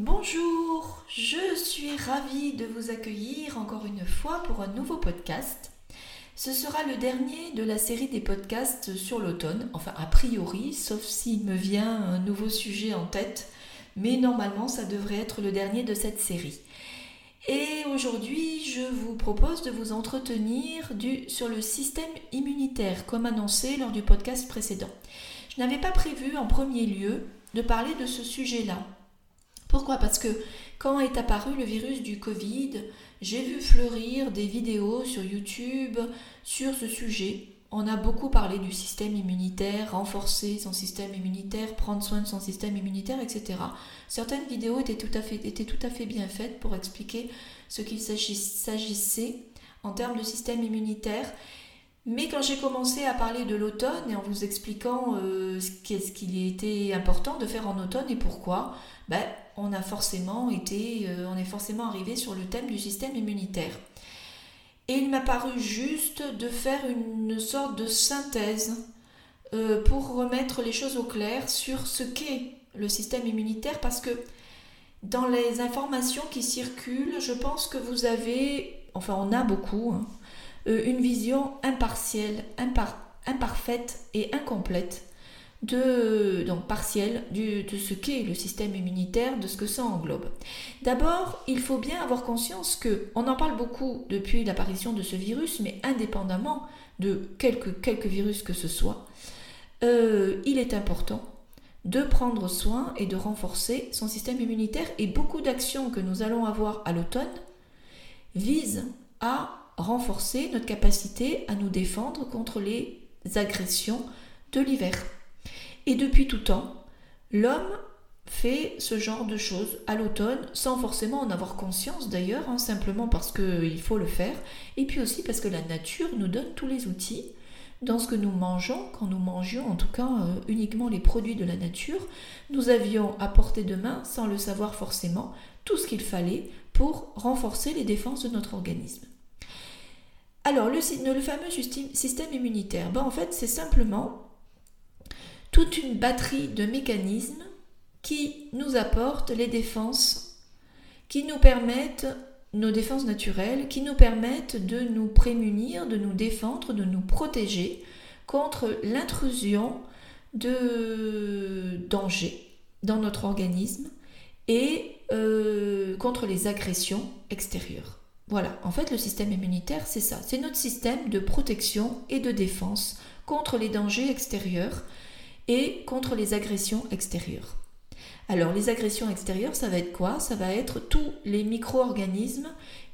Bonjour, je suis ravie de vous accueillir encore une fois pour un nouveau podcast. Ce sera le dernier de la série des podcasts sur l'automne, enfin a priori, sauf s'il me vient un nouveau sujet en tête, mais normalement ça devrait être le dernier de cette série. Et aujourd'hui, je vous propose de vous entretenir sur le système immunitaire, comme annoncé lors du podcast précédent. Je n'avais pas prévu en premier lieu de parler de ce sujet-là. Pourquoi? Parce que quand est apparu le virus du Covid, j'ai vu fleurir des vidéos sur YouTube sur ce sujet. On a beaucoup parlé du système immunitaire, renforcer son système immunitaire, prendre soin de son système immunitaire, etc. Certaines vidéos étaient tout à fait, bien faites pour expliquer ce qu'il s'agissait en termes de système immunitaire. Mais quand j'ai commencé à parler de l'automne et en vous expliquant euh, ce qu'il était important de faire en automne et pourquoi, ben, on a forcément été, euh, on est forcément arrivé sur le thème du système immunitaire. Et il m'a paru juste de faire une sorte de synthèse euh, pour remettre les choses au clair sur ce qu'est le système immunitaire parce que dans les informations qui circulent, je pense que vous avez, enfin on a beaucoup, hein, euh, une vision impartielle, imparfaite et incomplète de, donc partielle de ce qu'est le système immunitaire, de ce que ça englobe. D'abord, il faut bien avoir conscience que on en parle beaucoup depuis l'apparition de ce virus, mais indépendamment de quelques virus que ce soit, euh, il est important de prendre soin et de renforcer son système immunitaire et beaucoup d'actions que nous allons avoir à l'automne visent à renforcer notre capacité à nous défendre contre les agressions de l'hiver. Et depuis tout temps, l'homme fait ce genre de choses à l'automne sans forcément en avoir conscience d'ailleurs, hein, simplement parce qu'il faut le faire, et puis aussi parce que la nature nous donne tous les outils dans ce que nous mangeons, quand nous mangions en tout cas euh, uniquement les produits de la nature, nous avions à portée de main, sans le savoir forcément, tout ce qu'il fallait pour renforcer les défenses de notre organisme. Alors, le, le fameux système immunitaire, ben, en fait, c'est simplement toute une batterie de mécanismes qui nous apportent les défenses, qui nous permettent, nos défenses naturelles, qui nous permettent de nous prémunir, de nous défendre, de nous protéger contre l'intrusion de dangers dans notre organisme et euh, contre les agressions extérieures. Voilà, en fait le système immunitaire c'est ça, c'est notre système de protection et de défense contre les dangers extérieurs et contre les agressions extérieures. Alors les agressions extérieures, ça va être quoi? Ça va être tous les micro-organismes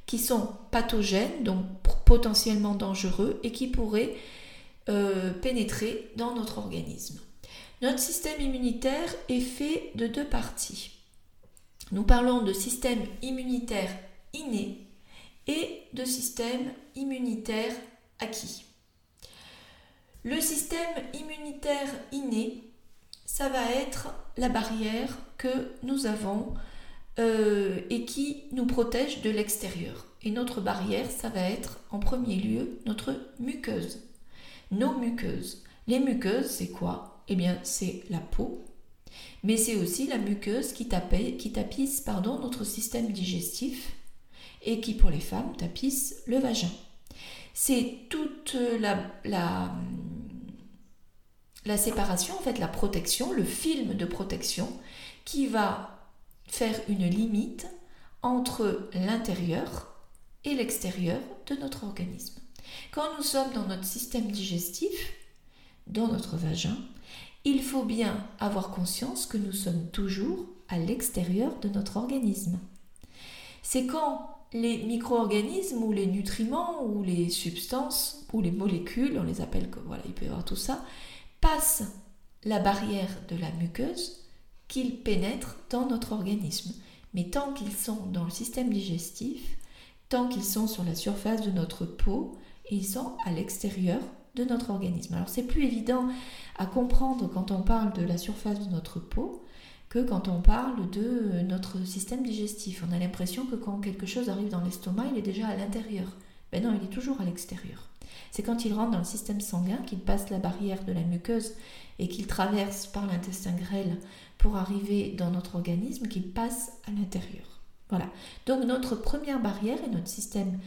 qui sont pathogènes, donc potentiellement dangereux, et qui pourraient euh, pénétrer dans notre organisme. Notre système immunitaire est fait de deux parties. Nous parlons de système immunitaire inné et de système immunitaire acquis. Le système immunitaire inné, ça va être la barrière que nous avons euh, et qui nous protège de l'extérieur. Et notre barrière, ça va être en premier lieu notre muqueuse. Nos muqueuses. Les muqueuses, c'est quoi? Eh bien, c'est la peau, mais c'est aussi la muqueuse qui, qui tapisse pardon, notre système digestif et qui, pour les femmes, tapisse le vagin. C'est toute la, la, la séparation, en fait, la protection, le film de protection qui va faire une limite entre l'intérieur et l'extérieur de notre organisme. Quand nous sommes dans notre système digestif, dans notre vagin, il faut bien avoir conscience que nous sommes toujours à l'extérieur de notre organisme. C'est quand les micro-organismes ou les nutriments ou les substances ou les molécules, on les appelle comme voilà, il peut y avoir tout ça, passent la barrière de la muqueuse qu'ils pénètrent dans notre organisme. Mais tant qu'ils sont dans le système digestif, tant qu'ils sont sur la surface de notre peau, ils sont à l'extérieur de notre organisme. Alors c'est plus évident à comprendre quand on parle de la surface de notre peau que quand on parle de notre système digestif. On a l'impression que quand quelque chose arrive dans l'estomac, il est déjà à l'intérieur. Ben non, il est toujours à l'extérieur. c'est quand il rentre dans le système sanguin qu'il passe la barrière de la muqueuse et qu'il traverse par l'intestin grêle pour arriver dans notre organisme, qu'il passe à l'intérieur. Voilà. Donc notre première barrière et notre système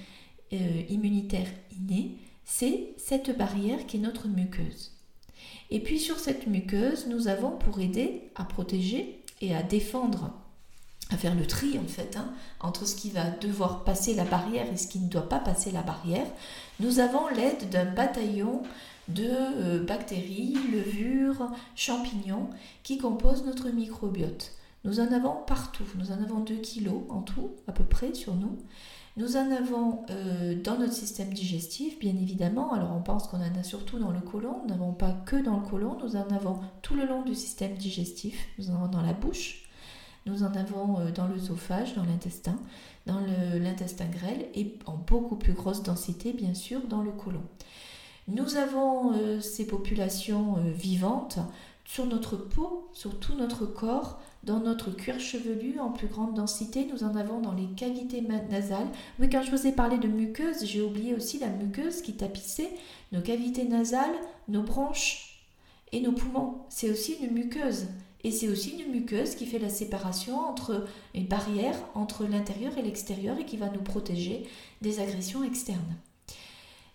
euh, immunitaire inné, c'est cette barrière qui est notre muqueuse. Et puis sur cette muqueuse, nous avons pour aider à protéger et à défendre, à faire le tri en fait, hein, entre ce qui va devoir passer la barrière et ce qui ne doit pas passer la barrière, nous avons l'aide d'un bataillon de euh, bactéries, levures, champignons qui composent notre microbiote. Nous en avons partout, nous en avons 2 kilos en tout à peu près sur nous. Nous en avons euh, dans notre système digestif, bien évidemment. Alors on pense qu'on en a surtout dans le côlon. Nous n'avons pas que dans le côlon, nous en avons tout le long du système digestif. Nous en avons dans la bouche, nous en avons euh, dans l'œsophage, dans l'intestin, dans l'intestin grêle et en beaucoup plus grosse densité, bien sûr, dans le côlon. Nous avons euh, ces populations vivantes sur notre peau, sur tout notre corps, dans notre cuir chevelu en plus grande densité, nous en avons dans les cavités nasales. Oui, quand je vous ai parlé de muqueuse, j'ai oublié aussi la muqueuse qui tapissait nos cavités nasales, nos branches et nos poumons. C'est aussi une muqueuse. Et c'est aussi une muqueuse qui fait la séparation entre une barrière entre l'intérieur et l'extérieur et qui va nous protéger des agressions externes.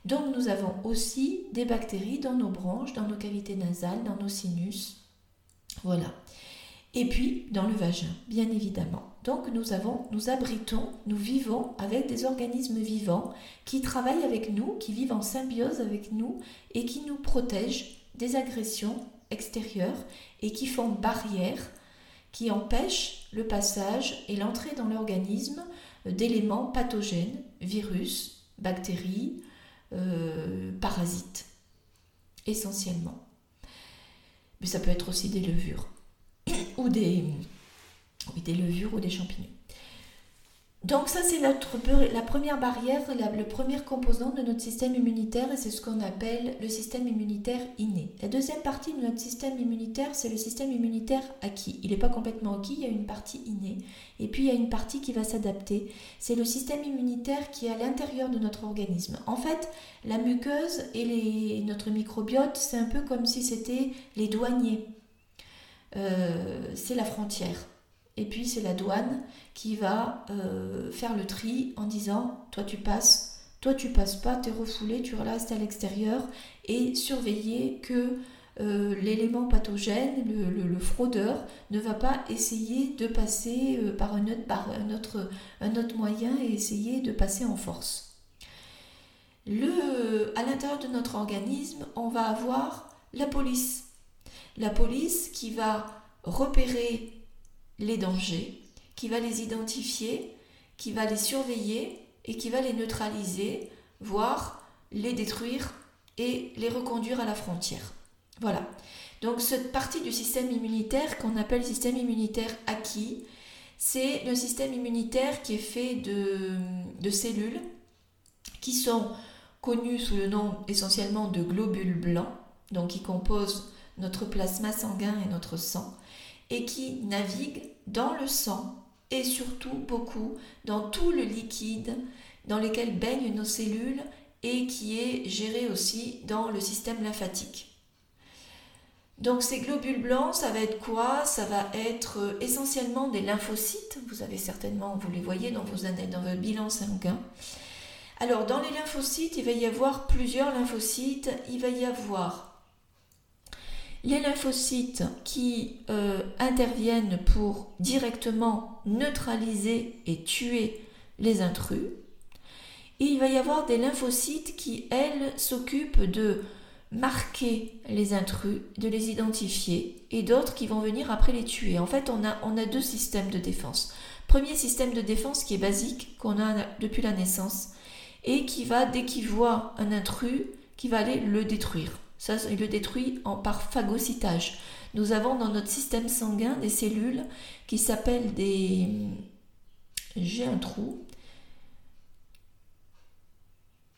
Donc nous avons aussi des bactéries dans nos branches, dans nos cavités nasales, dans nos sinus. Voilà et puis dans le vagin, bien évidemment. Donc nous avons, nous abritons, nous vivons avec des organismes vivants qui travaillent avec nous, qui vivent en symbiose avec nous et qui nous protègent des agressions extérieures et qui font barrière, qui empêchent le passage et l'entrée dans l'organisme d'éléments pathogènes, virus, bactéries, euh, parasites, essentiellement. Mais ça peut être aussi des levures ou des, des levures ou des champignons. Donc ça c'est la première barrière, le premier composant de notre système immunitaire et c'est ce qu'on appelle le système immunitaire inné. La deuxième partie de notre système immunitaire c'est le système immunitaire acquis. Il n'est pas complètement acquis, il y a une partie innée et puis il y a une partie qui va s'adapter. C'est le système immunitaire qui est à l'intérieur de notre organisme. En fait la muqueuse et notre microbiote c'est un peu comme si c'était les douaniers. Euh, c'est la frontière. Et puis c'est la douane qui va euh, faire le tri en disant toi tu passes, toi tu passes pas, tu es refoulé, tu restes à l'extérieur et surveiller que euh, l'élément pathogène, le, fraudeur, ne va pas essayer de passer autre, par un, autre, autre moyen et essayer de passer en force. Le, à l'intérieur de notre organisme, on va avoir la police la police qui va repérer les dangers, qui va les identifier, qui va les surveiller et qui va les neutraliser, voire les détruire et les reconduire à la frontière. Voilà. Donc cette partie du système immunitaire qu'on appelle système immunitaire acquis, c'est le système immunitaire qui est fait de, de cellules qui sont connues sous le nom essentiellement de globules blancs, donc qui composent notre plasma sanguin et notre sang, et qui navigue dans le sang et surtout beaucoup dans tout le liquide dans lequel baignent nos cellules et qui est géré aussi dans le système lymphatique. Donc ces globules blancs, ça va être quoi? Ça va être euh, essentiellement des lymphocytes. Vous avez certainement, vous les voyez dans vos dans votre bilan sanguin. Alors dans les lymphocytes, il va y avoir plusieurs lymphocytes. Il va y avoir les lymphocytes qui euh, interviennent pour directement neutraliser et tuer les intrus. Et il va y avoir des lymphocytes qui, elles, s'occupent de marquer les intrus, de les identifier, et d'autres qui vont venir après les tuer. En fait, on a, on a deux systèmes de défense. Premier système de défense qui est basique, qu'on a depuis la naissance, et qui va, dès qu'il voit un intrus, qui va aller le détruire. Ça, il le détruit par phagocytage. Nous avons dans notre système sanguin des cellules qui s'appellent des... J'ai un trou.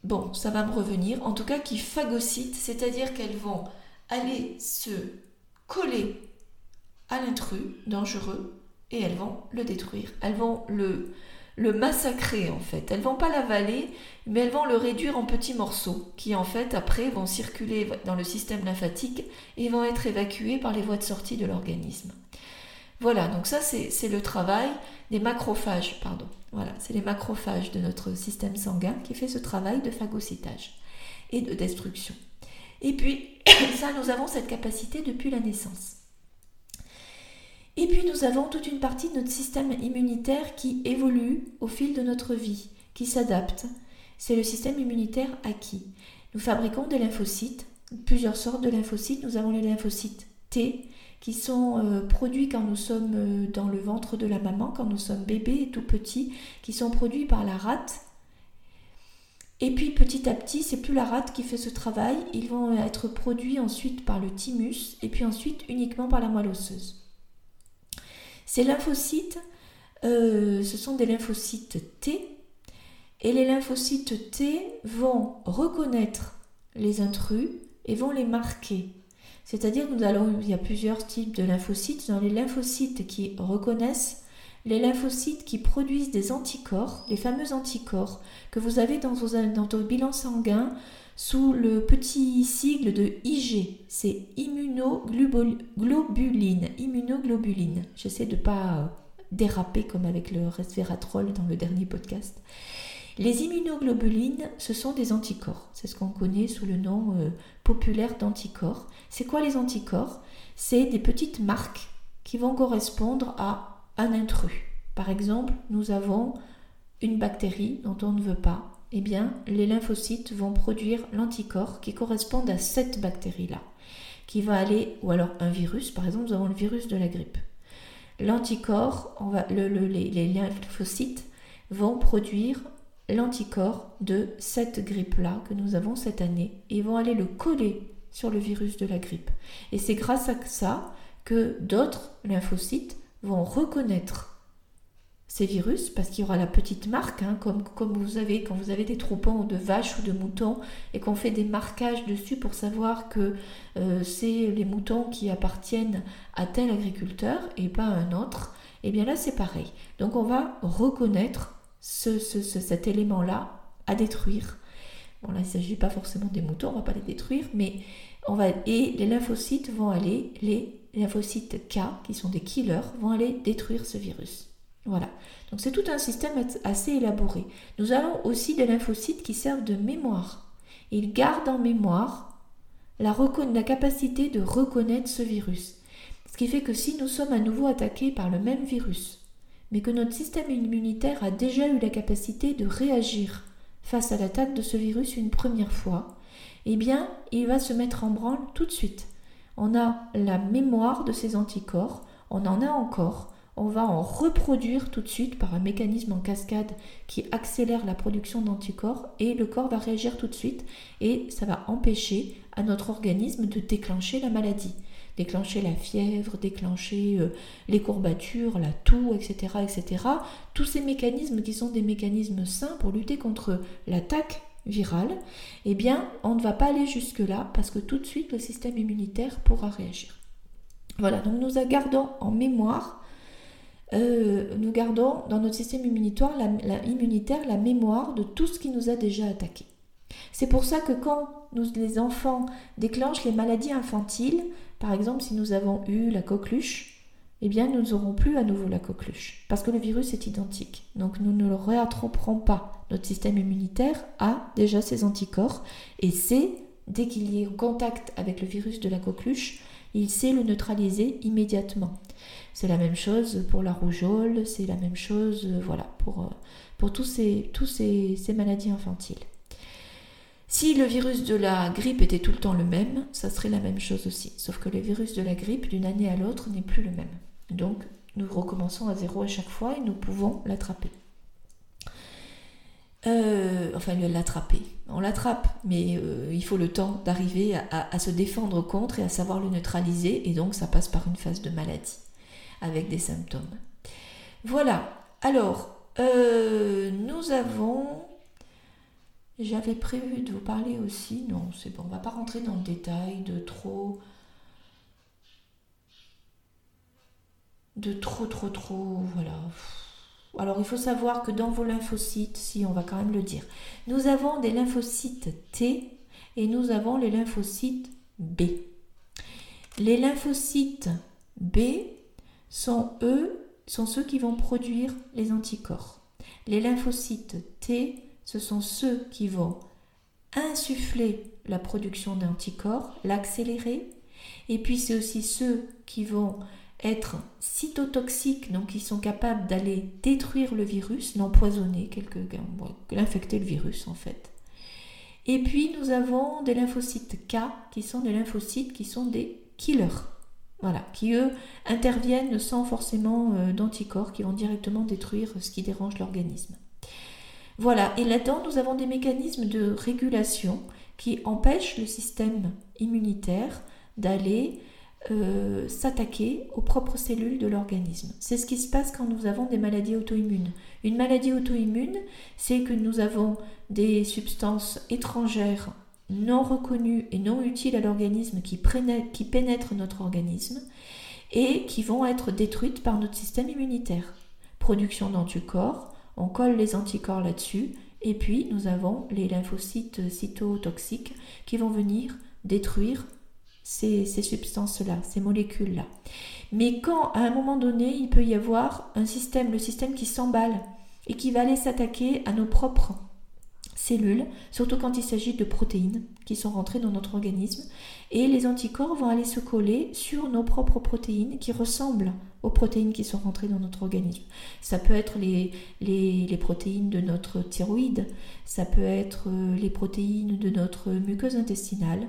Bon, ça va me revenir. En tout cas, qui phagocytent, c'est-à-dire qu'elles vont aller se coller à l'intrus dangereux et elles vont le détruire. Elles vont le, le massacrer en fait. Elles vont pas l'avaler, mais elles vont le réduire en petits morceaux qui en fait après vont circuler dans le système lymphatique et vont être évacués par les voies de sortie de l'organisme. Voilà, donc ça c'est le travail des macrophages, pardon. Voilà, c'est les macrophages de notre système sanguin qui fait ce travail de phagocytage et de destruction. Et puis, ça, nous avons cette capacité depuis la naissance. Et puis nous avons toute une partie de notre système immunitaire qui évolue au fil de notre vie, qui s'adapte. C'est le système immunitaire acquis. Nous fabriquons des lymphocytes, plusieurs sortes de lymphocytes. Nous avons les lymphocytes T qui sont euh, produits quand nous sommes euh, dans le ventre de la maman, quand nous sommes bébés et tout petits, qui sont produits par la rate. Et puis petit à petit, c'est plus la rate qui fait ce travail, ils vont être produits ensuite par le thymus et puis ensuite uniquement par la moelle osseuse. Ces lymphocytes, euh, ce sont des lymphocytes T, et les lymphocytes T vont reconnaître les intrus et vont les marquer. C'est-à-dire nous allons, il y a plusieurs types de lymphocytes. Dans les lymphocytes qui reconnaissent, les lymphocytes qui produisent des anticorps, les fameux anticorps que vous avez dans, dans votre bilan sanguin sous le petit sigle de IG. C'est immunoglobuline. J'essaie de ne pas euh, déraper comme avec le resveratrol dans le dernier podcast. Les immunoglobulines, ce sont des anticorps. C'est ce qu'on connaît sous le nom euh, populaire d'anticorps. C'est quoi les anticorps? C'est des petites marques qui vont correspondre à un intrus. Par exemple, nous avons une bactérie dont on ne veut pas eh bien, les lymphocytes vont produire l'anticorps qui correspond à cette bactérie-là, qui va aller, ou alors un virus, par exemple, nous avons le virus de la grippe. L'anticorps, les, les lymphocytes vont produire l'anticorps de cette grippe-là que nous avons cette année et vont aller le coller sur le virus de la grippe. Et c'est grâce à ça que d'autres lymphocytes vont reconnaître ces virus, parce qu'il y aura la petite marque, hein, comme, vous avez quand vous avez des troupeaux de vaches ou de moutons et qu'on fait des marquages dessus pour savoir que euh, c'est les moutons qui appartiennent à tel agriculteur et pas à un autre, et eh bien là c'est pareil. Donc on va reconnaître ce, cet élément-là à détruire. Bon là il ne s'agit pas forcément des moutons, on va pas les détruire, mais on va et les lymphocytes vont aller, les lymphocytes K qui sont des killers, vont aller détruire ce virus. Voilà. Donc c'est tout un système assez élaboré. Nous avons aussi des lymphocytes qui servent de mémoire. Ils gardent en mémoire la, la capacité de reconnaître ce virus. Ce qui fait que si nous sommes à nouveau attaqués par le même virus, mais que notre système immunitaire a déjà eu la capacité de réagir face à l'attaque de ce virus une première fois, eh bien, il va se mettre en branle tout de suite. On a la mémoire de ces anticorps, on en a encore, on va en reproduire tout de suite par un mécanisme en cascade qui accélère la production d'anticorps et le corps va réagir tout de suite et ça va empêcher à notre organisme de déclencher la maladie, déclencher la fièvre, déclencher euh, les courbatures, la toux, etc., etc. Tous ces mécanismes qui sont des mécanismes sains pour lutter contre l'attaque virale, eh bien, on ne va pas aller jusque-là parce que tout de suite le système immunitaire pourra réagir. Voilà, donc nous gardons en mémoire euh, nous gardons dans notre système immunitaire la, mémoire de tout ce qui nous a déjà attaqué. C'est pour ça que quand les enfants déclenchent les maladies infantiles, par exemple si nous avons eu la coqueluche, eh bien nous n'aurons plus à nouveau la coqueluche, parce que le virus est identique. Donc nous ne le réattraperons pas. Notre système immunitaire a déjà ses anticorps, et c'est, dès qu'il y est contact avec le virus de la coqueluche, il sait le neutraliser immédiatement. C'est la même chose pour la rougeole, c'est la même chose euh, voilà, pour, euh, pour tous, ces, tous ces, maladies infantiles. Si le virus de la grippe était tout le temps le même, ça serait la même chose aussi. Sauf que le virus de la grippe, d'une année à l'autre, n'est plus le même. Donc, nous recommençons à zéro à chaque fois et nous pouvons l'attraper. Euh, enfin, l'attraper. On l'attrape, mais il faut le temps d'arriver à, se défendre contre et à savoir le neutraliser, et donc ça passe par une phase de maladie avec des symptômes. Voilà, alors, euh, nous avons... J'avais prévu de vous parler aussi, non, c'est bon, on va pas rentrer dans le détail de trop... De trop, trop, trop, voilà. Alors il faut savoir que dans vos lymphocytes, si on va quand même le dire, nous avons des lymphocytes T et nous avons les lymphocytes B. Les lymphocytes B sont eux sont ceux qui vont produire les anticorps. Les lymphocytes T, ce sont ceux qui vont insuffler la production d'anticorps, l'accélérer, et puis c'est aussi ceux qui vont être cytotoxiques, donc qui sont capables d'aller détruire le virus, l'empoisonner, l'infecter le virus en fait. Et puis nous avons des lymphocytes K qui sont des lymphocytes qui sont des killers. Voilà, qui eux interviennent sans forcément euh, d'anticorps, qui vont directement détruire ce qui dérange l'organisme. Voilà, et là-dedans, nous avons des mécanismes de régulation qui empêchent le système immunitaire d'aller euh, s'attaquer aux propres cellules de l'organisme. C'est ce qui se passe quand nous avons des maladies auto-immunes. Une maladie auto-immune, c'est que nous avons des substances étrangères non reconnues et non utiles à l'organisme qui, qui pénètrent notre organisme et qui vont être détruites par notre système immunitaire. Production d'anticorps, on colle les anticorps là-dessus et puis nous avons les lymphocytes cytotoxiques qui vont venir détruire ces, substances-là, ces molécules-là. Mais quand à un moment donné, il peut y avoir un système, le système qui s'emballe et qui va aller s'attaquer à nos propres cellules, surtout quand il s'agit de protéines qui sont rentrées dans notre organisme, et les anticorps vont aller se coller sur nos propres protéines qui ressemblent aux protéines qui sont rentrées dans notre organisme. Ça peut être les, les, protéines de notre thyroïde, ça peut être euh, les protéines de notre muqueuse intestinale,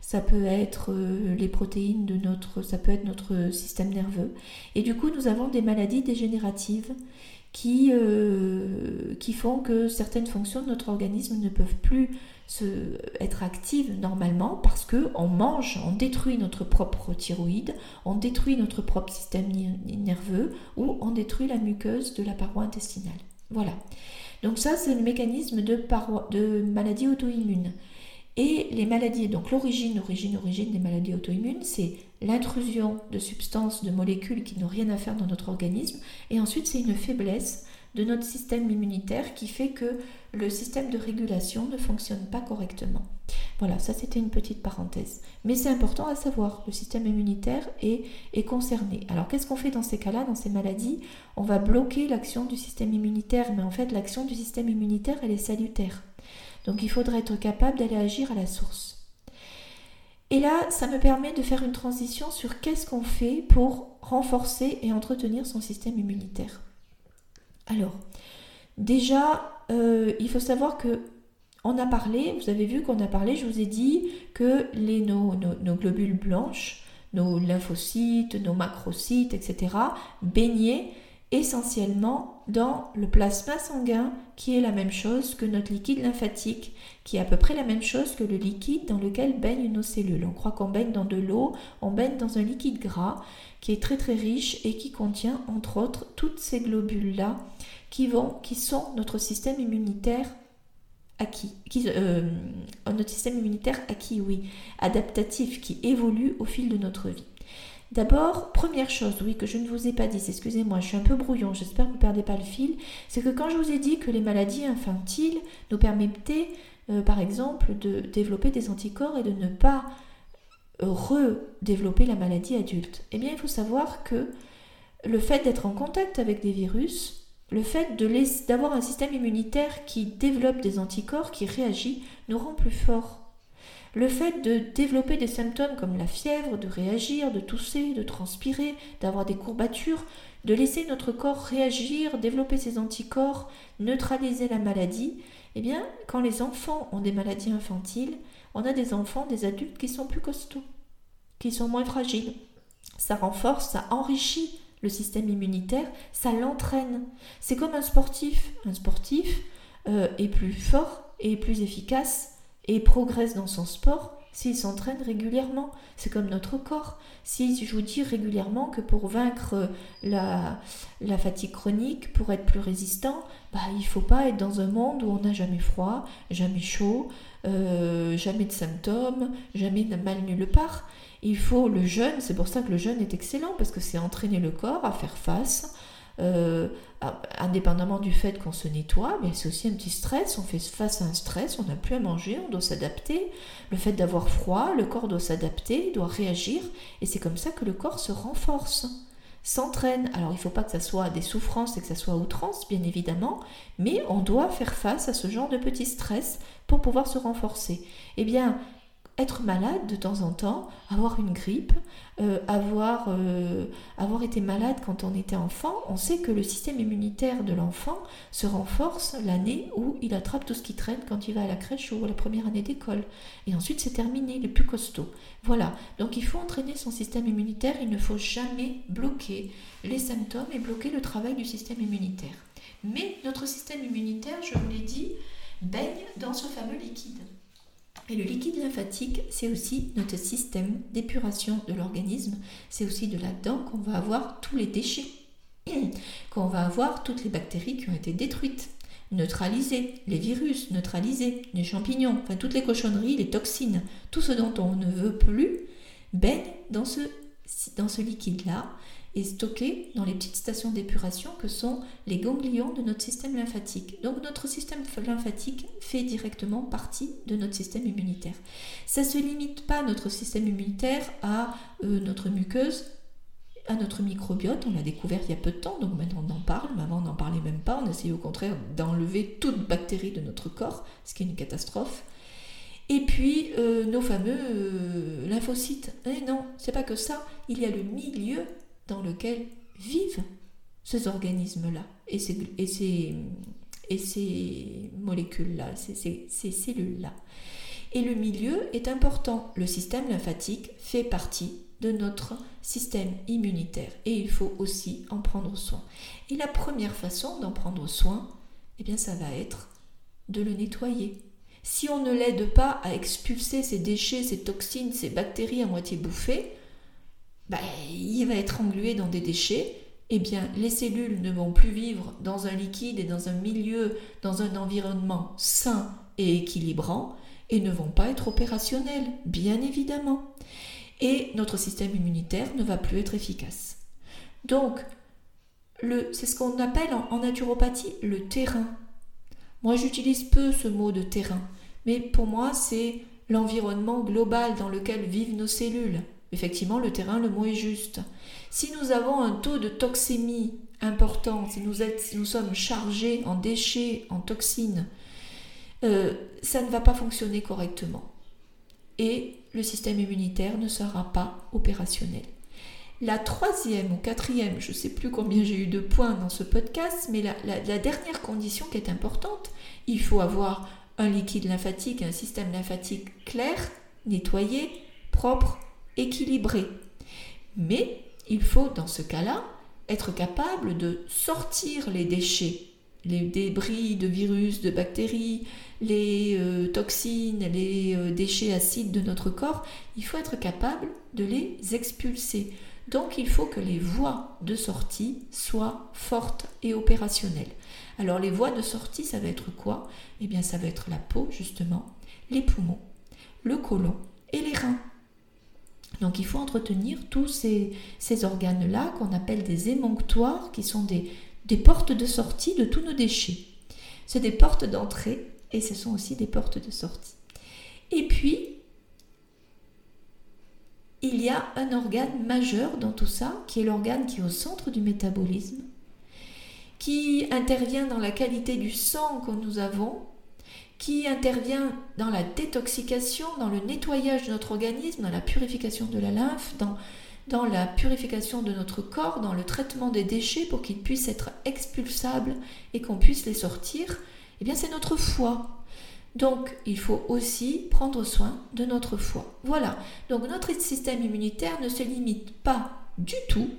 ça peut être euh, les protéines de notre, ça peut être notre système nerveux. Et du coup, nous avons des maladies dégénératives qui, euh, qui font que certaines fonctions de notre organisme ne peuvent plus se, être actives normalement parce que on mange, on détruit notre propre thyroïde, on détruit notre propre système nerveux ou on détruit la muqueuse de la paroi intestinale. Voilà. Donc ça, c'est le mécanisme de, de maladie auto-immune. Et les maladies, donc l'origine, l'origine, l'origine des maladies auto-immunes, c'est l'intrusion de substances, de molécules qui n'ont rien à faire dans notre organisme. Et ensuite, c'est une faiblesse de notre système immunitaire qui fait que le système de régulation ne fonctionne pas correctement. Voilà, ça c'était une petite parenthèse. Mais c'est important à savoir, le système immunitaire est, concerné. Alors qu'est-ce qu'on fait dans ces cas-là, dans ces maladies? On va bloquer l'action du système immunitaire, mais en fait l'action du système immunitaire, elle est salutaire. Donc il faudrait être capable d'aller agir à la source. Et là, ça me permet de faire une transition sur qu'est-ce qu'on fait pour renforcer et entretenir son système immunitaire. Alors, déjà, euh, il faut savoir que on a parlé, vous avez vu qu'on a parlé, je vous ai dit que nos globules blanches, nos lymphocytes, nos macrocytes, etc., baignaient essentiellement dans le plasma sanguin qui est la même chose que notre liquide lymphatique, qui est à peu près la même chose que le liquide dans lequel baignent nos cellules. On croit qu'on baigne dans de l'eau, on baigne dans un liquide gras qui est très très riche et qui contient entre autres toutes ces globules-là qui, vont, qui sont notre système immunitaire acquis, qui, euh, notre système immunitaire acquis, oui, adaptatif, qui évolue au fil de notre vie. D'abord, première chose, oui, que je ne vous ai pas dit, excusez-moi, je suis un peu brouillon, j'espère que vous ne perdez pas le fil, c'est que quand je vous ai dit que les maladies infantiles nous permettaient, euh, par exemple, de développer des anticorps et de ne pas redévelopper la maladie adulte, eh bien, il faut savoir que le fait d'être en contact avec des virus, le fait d'avoir un système immunitaire qui développe des anticorps, qui réagit, nous rend plus forts. Le fait de développer des symptômes comme la fièvre, de réagir, de tousser, de transpirer, d'avoir des courbatures, de laisser notre corps réagir, développer ses anticorps, neutraliser la maladie, eh bien, quand les enfants ont des maladies infantiles, on a des enfants, des adultes qui sont plus costauds, qui sont moins fragiles. Ça renforce, ça enrichit le système immunitaire, ça l'entraîne. C'est comme un sportif. Un sportif euh, est plus fort et plus efficace et progresse dans son sport s'il s'entraîne régulièrement. C'est comme notre corps. Si je vous dis régulièrement que pour vaincre la, fatigue chronique, pour être plus résistant, bah, il ne faut pas être dans un monde où on n'a jamais froid, jamais chaud, euh, jamais de symptômes, jamais de mal nulle part. Il faut le jeûne, c'est pour ça que le jeûne est excellent, parce que c'est entraîner le corps à faire face euh, indépendamment du fait qu'on se nettoie, mais c'est aussi un petit stress. On fait face à un stress, on n'a plus à manger, on doit s'adapter. Le fait d'avoir froid, le corps doit s'adapter, doit réagir, et c'est comme ça que le corps se renforce s'entraîne. Alors il ne faut pas que ça soit des souffrances et que ça soit outrance, bien évidemment, mais on doit faire face à ce genre de petits stress pour pouvoir se renforcer. Eh bien, être malade de temps en temps, avoir une grippe, euh, avoir, euh, avoir été malade quand on était enfant, on sait que le système immunitaire de l'enfant se renforce l'année où il attrape tout ce qui traîne quand il va à la crèche ou à la première année d'école. Et ensuite c'est terminé, il est plus costaud. Voilà, donc il faut entraîner son système immunitaire, il ne faut jamais bloquer les symptômes et bloquer le travail du système immunitaire. Mais notre système immunitaire, je vous l'ai dit, baigne dans ce fameux liquide. Et le liquide lymphatique, c'est aussi notre système d'épuration de l'organisme. C'est aussi de là-dedans qu'on va avoir tous les déchets, qu'on va avoir toutes les bactéries qui ont été détruites, neutralisées, les virus neutralisés, les champignons, enfin toutes les cochonneries, les toxines, tout ce dont on ne veut plus, baigne dans ce, dans ce liquide-là est stocké dans les petites stations d'épuration que sont les ganglions de notre système lymphatique. Donc notre système lymphatique fait directement partie de notre système immunitaire. Ça ne se limite pas notre système immunitaire à euh, notre muqueuse, à notre microbiote. On l'a découvert il y a peu de temps, donc maintenant on en parle, mais avant on n'en parlait même pas. On essayait au contraire d'enlever toute bactérie de notre corps, ce qui est une catastrophe. Et puis euh, nos fameux euh, lymphocytes. Eh non, c'est pas que ça. Il y a le milieu dans lequel vivent ces organismes-là et ces, molécules-là, ces, ces, ces cellules-là. Et le milieu est important. Le système lymphatique fait partie de notre système immunitaire et il faut aussi en prendre soin. Et la première façon d'en prendre soin, eh bien ça va être de le nettoyer. Si on ne l'aide pas à expulser ces déchets, ces toxines, ces bactéries à moitié bouffées, bah, il va être englué dans des déchets, eh bien les cellules ne vont plus vivre dans un liquide et dans un milieu, dans un environnement sain et équilibrant, et ne vont pas être opérationnelles, bien évidemment. Et notre système immunitaire ne va plus être efficace. Donc, c'est ce qu'on appelle en, en naturopathie le terrain. Moi, j'utilise peu ce mot de terrain, mais pour moi, c'est l'environnement global dans lequel vivent nos cellules. Effectivement, le terrain, le mot est juste. Si nous avons un taux de toxémie important, si nous, sommes chargés en déchets, en toxines, euh, ça ne va pas fonctionner correctement. Et le système immunitaire ne sera pas opérationnel. La troisième ou quatrième, je ne sais plus combien j'ai eu de points dans ce podcast, mais la dernière condition qui est importante, il faut avoir un liquide lymphatique, un système lymphatique clair, nettoyé, propre, équilibré. Mais il faut dans ce cas-là être capable de sortir les déchets, les débris de virus, de bactéries, les euh, toxines, les euh, déchets acides de notre corps, il faut être capable de les expulser. Donc il faut que les voies de sortie soient fortes et opérationnelles. Alors les voies de sortie, ça va être quoi? Eh bien ça va être la peau justement, les poumons, le côlon et les reins. Donc il faut entretenir tous ces, organes-là qu'on appelle des émonctoires, qui sont des, des portes de sortie de tous nos déchets. C'est des portes d'entrée et ce sont aussi des portes de sortie. Et puis, il y a un organe majeur dans tout ça, qui est l'organe qui est au centre du métabolisme, qui intervient dans la qualité du sang que nous avons, qui intervient dans la détoxication, dans le nettoyage de notre organisme, dans la purification de la lymphe, dans, dans la purification de notre corps, dans le traitement des déchets pour qu'ils puissent être expulsables et qu'on puisse les sortir, eh bien c'est notre foie. Donc il faut aussi prendre soin de notre foie. Voilà, donc notre système immunitaire ne se limite pas du tout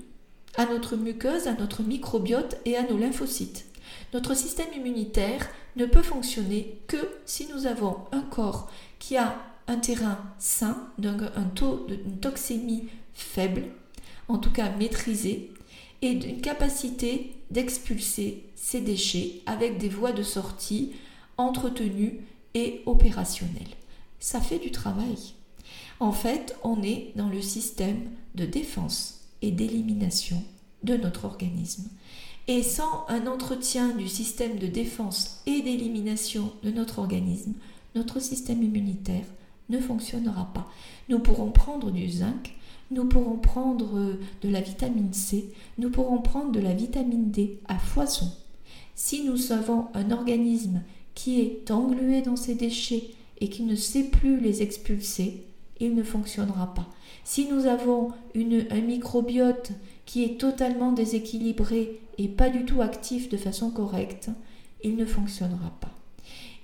à notre muqueuse, à notre microbiote et à nos lymphocytes. Notre système immunitaire ne peut fonctionner que si nous avons un corps qui a un terrain sain, donc un taux de toxémie faible, en tout cas maîtrisé, et une capacité d'expulser ces déchets avec des voies de sortie entretenues et opérationnelles. Ça fait du travail. En fait, on est dans le système de défense et d'élimination de notre organisme. Et sans un entretien du système de défense et d'élimination de notre organisme, notre système immunitaire ne fonctionnera pas. Nous pourrons prendre du zinc, nous pourrons prendre de la vitamine C, nous pourrons prendre de la vitamine D à foison. Si nous avons un organisme qui est englué dans ses déchets et qui ne sait plus les expulser, il ne fonctionnera pas. Si nous avons un microbiote qui est totalement déséquilibré et pas du tout actif de façon correcte, il ne fonctionnera pas.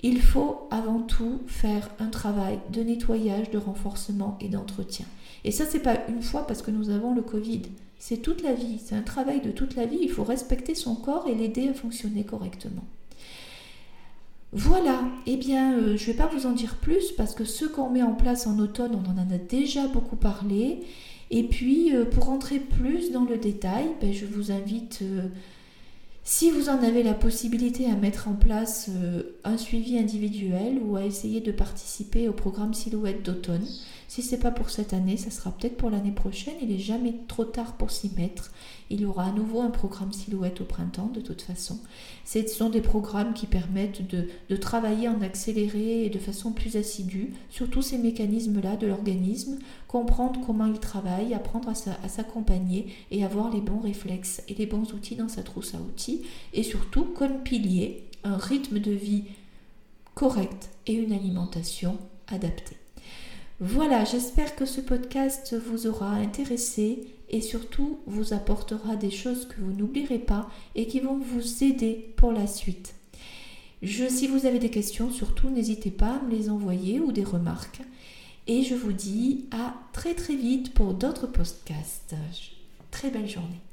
Il faut avant tout faire un travail de nettoyage, de renforcement et d'entretien. Et ça, c'est pas une fois parce que nous avons le Covid. C'est toute la vie. C'est un travail de toute la vie. Il faut respecter son corps et l'aider à fonctionner correctement. Voilà, eh bien, euh, je ne vais pas vous en dire plus parce que ce qu'on met en place en automne, on en a déjà beaucoup parlé. Et puis, euh, pour entrer plus dans le détail, ben, je vous invite, euh, si vous en avez la possibilité, à mettre en place un suivi individuel ou à essayer de participer au programme Silhouette d'automne. Si ce n'est pas pour cette année, ça sera peut-être pour l'année prochaine. Il n'est jamais trop tard pour s'y mettre. Il y aura à nouveau un programme silhouette au printemps de toute façon. Ce sont des programmes qui permettent de, travailler en accéléré et de façon plus assidue sur tous ces mécanismes-là de l'organisme, comprendre comment il travaille, apprendre à s'accompagner et avoir les bons réflexes et les bons outils dans sa trousse à outils et surtout comme pilier un rythme de vie correct et une alimentation adaptée. Voilà, j'espère que ce podcast vous aura intéressé et surtout vous apportera des choses que vous n'oublierez pas et qui vont vous aider pour la suite. Si vous avez des questions, surtout n'hésitez pas à me les envoyer ou des remarques. Et je vous dis à très très vite pour d'autres podcasts. Très belle journée.